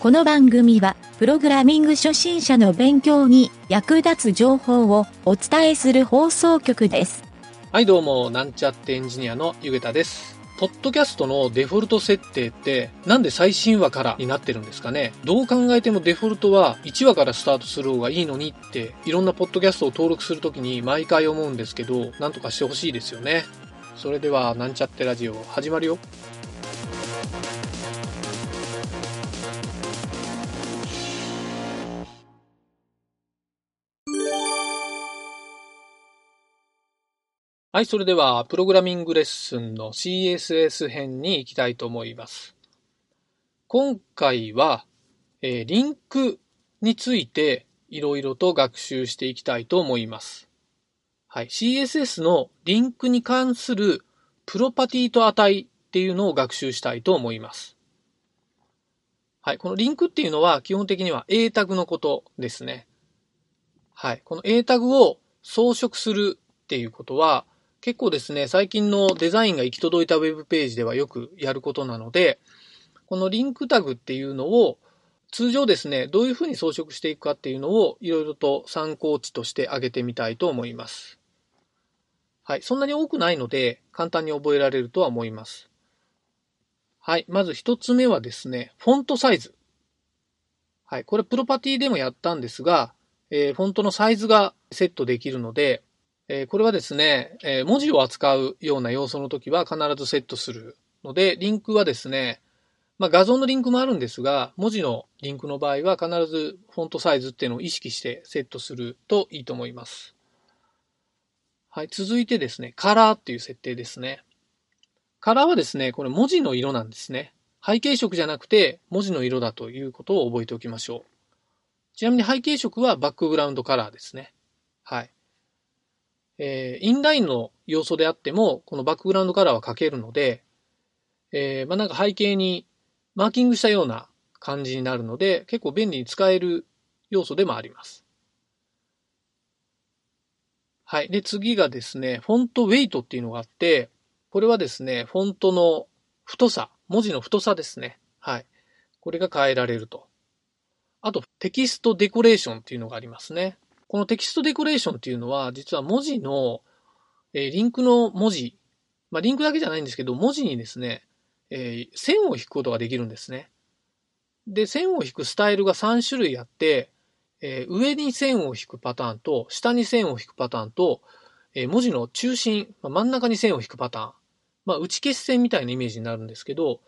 この番組は、プログラミング初心者の勉強に役立つ情報をお伝えする放送局です。はい、どうも、なんちゃってエンジニアのゆげたです。ポッドキャストのデフォルト設定って、なんで最新話からになってるんですかねどう考えてもデフォルトは1話からスタートする方がいいのにって、いろんなポッドキャストを登録するときに毎回思うんですけど、なんとかしてほしいですよね。それでは、なんちゃってラジオ始まるよ。はい、それでは、プログラミングレッスンの CSS 編に行きたいと思います。今回は、えーリンクについていろいろと学習していきたいと思います。はい、CSS のリンクに関するプロパティと値っていうのを学習したいと思います。はい、このリンクっていうのは基本的には A タグのことですね。はい、この A タグを装飾するっていうことは、結構ですね、最近のデザインが行き届いたウェブページではよくやることなので、このリンクタグっていうのを通常ですね、どういうふうに装飾していくかっていうのをいろいろと参考値として挙げてみたいと思います。はい。そんなに多くないので、簡単に覚えられるとは思います。はい。まず一つ目はですね、フォントサイズ。はい。これプロパティでもやったんですが、えーフォントのサイズがセットできるので、えこれはですね、え文字を扱うような要素の時は必ずセットするので、リンクはですね、まあ、画像のリンクもあるんですが、文字のリンクの場合は必ずフォントサイズっていうのを意識してセットするといいと思います。はい、続いてですね、カラーっていう設定ですね。カラーはですね、これ文字の色なんですね。背景色じゃなくて文字の色だということを覚えておきましょう。ちなみに背景色はバックグラウンドカラーですね。はい。えーインラインの要素であっても、このバックグラウンドカラーは書けるので、えーまあ、なんか背景にマーキングしたような感じになるので、結構便利に使える要素でもあります。はい。で、次がですね、フォントウェイトっていうのがあって、これはですね、フォントの太さ、文字の太さですね。はい。これが変えられると。あと、 text-decoration っていうのがありますね。この text-decoration っていうのは、実は文字の、えーリンクの文字、まあ、リンクだけじゃないんですけど、文字にですね、えー線を引くことができるんですね。で、線を引くスタイルが3種類あって、えー上に線を引くパターンと、下に線を引くパターンと、えー文字の中心、まあ真ん中に線を引くパターン。まあ、打ち消し線みたいなイメージになるんですけど、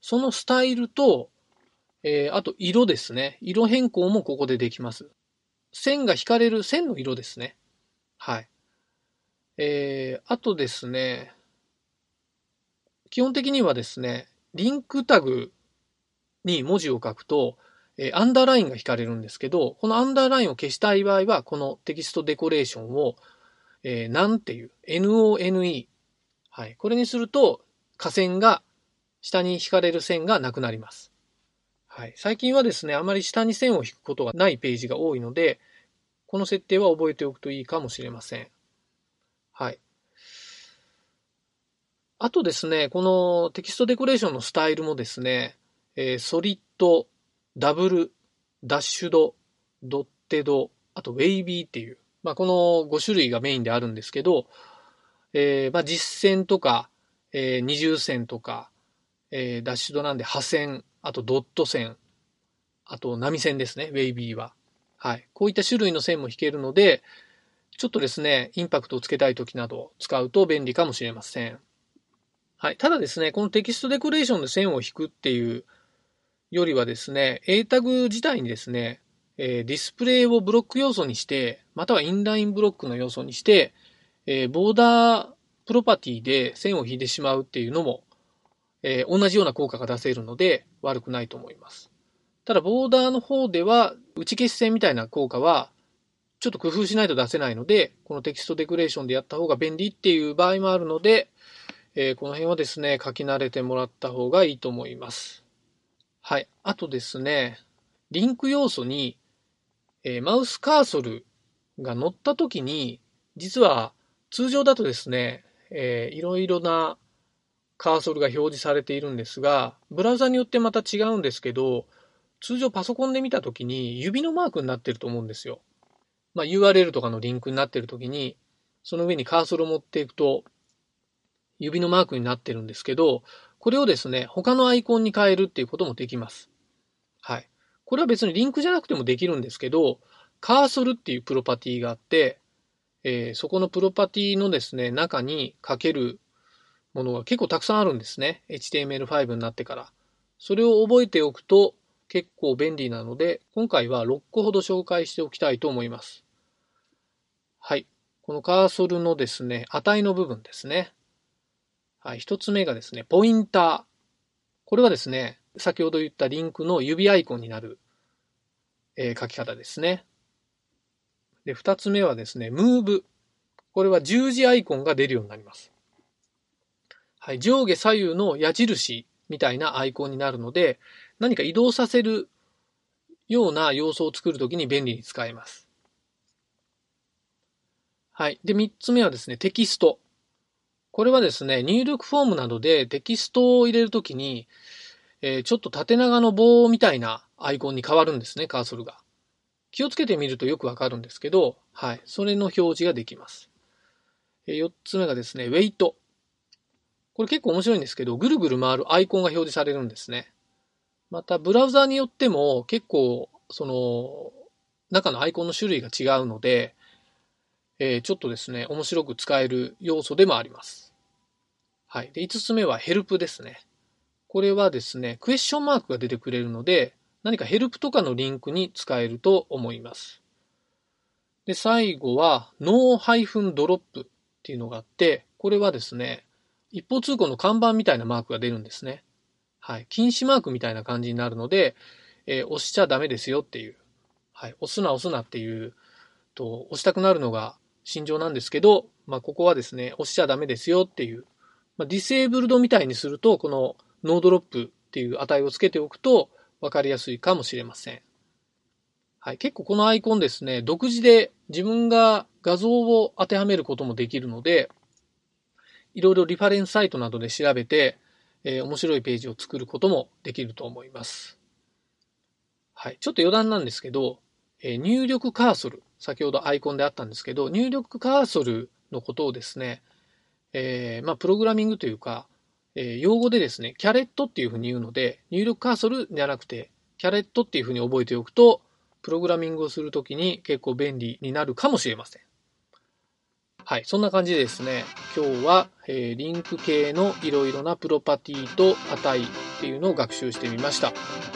そのスタイルと、えーあと色ですね。色変更もここでできます。線が引かれる線の色ですね。はい。えー、あとですね、基本的にはですね、リンクタグに文字を書くと、えーアンダーラインが引かれるんですけど、このアンダーラインを消したい場合は、このテキストデコレーションを、えー、なんていう、none。はい。これにすると、下線が、下に引かれる線がなくなります。はい。最近はですね、あまり下に線を引くことがないページが多いので、この設定は覚えておくといいかもしれません。はい。あとですね、このテキストデコレーションのスタイルもですね、えーソリッド、ダブル、ダッシュド、ドッテド、あとウェイビーっていう、まあ、この5種類がメインであるんですけど、えーまあ、実線とか、えー二重線とか、えーダッシュドなんで破線、あとドット線、あと波線ですね、ウェイビーは。はい。こういった種類の線も引けるので、ちょっとですね、インパクトをつけたいときなど使うと便利かもしれません。はい。ただですね、このテキストデコレーションで線を引くっていうよりはですね、A タグ自体にですね、えーディスプレイをブロック要素にして、またはインラインブロックの要素にして、えーボーダープロパティで線を引いてしまうっていうのも、えー同じような効果が出せるので悪くないと思います。ただ、ボーダーの方では、打ち消し線みたいな効果は、ちょっと工夫しないと出せないので、このテキストデコレーションでやった方が便利っていう場合もあるので、えーこの辺はですね、書き慣れてもらった方がいいと思います。はい。あとですね、リンク要素に、えーマウスカーソルが乗った時に、実は通常だとですね、えーいろいろなカーソルが表示されているんですが、ブラウザによってまた違うんですけど、通常パソコンで見たときに指のマークになってると思うんですよ。まあ、URL とかのリンクになってるときに、その上にカーソルを持っていくと、指のマークになってるんですけど、これをですね、他のアイコンに変えるっていうこともできます。はい。これは別にリンクじゃなくてもできるんですけど、カーソルっていうプロパティがあって、えー、そこのプロパティのですね、中に書けるものが結構たくさんあるんですね。HTML5 になってから。それを覚えておくと結構便利なので、今回は6個ほど紹介しておきたいと思います。はい。このカーソルのですね、値の部分ですね。はい。一つ目がですね、ポインター。これはですね、先ほど言ったリンクの指アイコンになる、えー、書き方ですね。で、二つ目はですね、ムーブ。これは十字アイコンが出るようになります。はい、上下左右の矢印みたいなアイコンになるので、何か移動させるような要素を作るときに便利に使えます。はい。で、三つ目はですね、テキスト。これはですね、入力フォームなどでテキストを入れるときに、えー、ちょっと縦長の棒みたいなアイコンに変わるんですね、カーソルが。気をつけてみるとよくわかるんですけど、はい。それの表示ができます。4つ目がですね、ウェイト。これ結構面白いんですけど、ぐるぐる回るアイコンが表示されるんですね。また、ブラウザーによっても結構、その、中のアイコンの種類が違うので、えー、ちょっとですね、面白く使える要素でもあります。はい。で、5つ目はヘルプですね。これはですね、クエスチョンマークが出てくれるので、何かヘルプとかのリンクに使えると思います。で、最後は、 no-drop っていうのがあって、これはですね、一方通行の看板みたいなマークが出るんですね。はい。禁止マークみたいな感じになるので、えー、押しちゃダメですよっていう。はい。押すな押すなっていうと、押したくなるのが心情なんですけど、まあ、ここはですね、押しちゃダメですよっていう。まあ、 disabled みたいにすると、この no-drop っていう値をつけておくと、わかりやすいかもしれません。はい。結構このアイコンですね、独自で自分が画像を当てはめることもできるので、いろいろリファレンスサイトなどで調べて、えー、面白いページを作ることもできると思います。はい。ちょっと余談なんですけど、えー、入力カーソル、先ほどアイコンであったんですけど、入力カーソルのことをですね、えー、まあ、プログラミングというか、え、用語でですね、キャレットっていうふうに言うので、入力カーソルじゃなくて、キャレットっていうふうに覚えておくと、プログラミングをするときに結構便利になるかもしれません。はい、そんな感じでですね、今日は、えー、リンク系のいろいろなプロパティと値っていうのを学習してみました。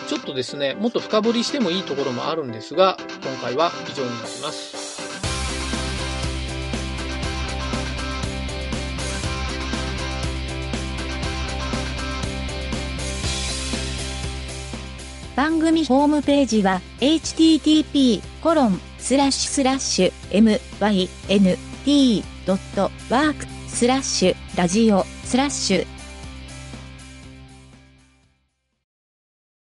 ちょっとですね、もっと深掘りしてもいいところもあるんですが、今回は以上になります。番組ホームページは http://myn p.work スラッシュラジオスラッシュ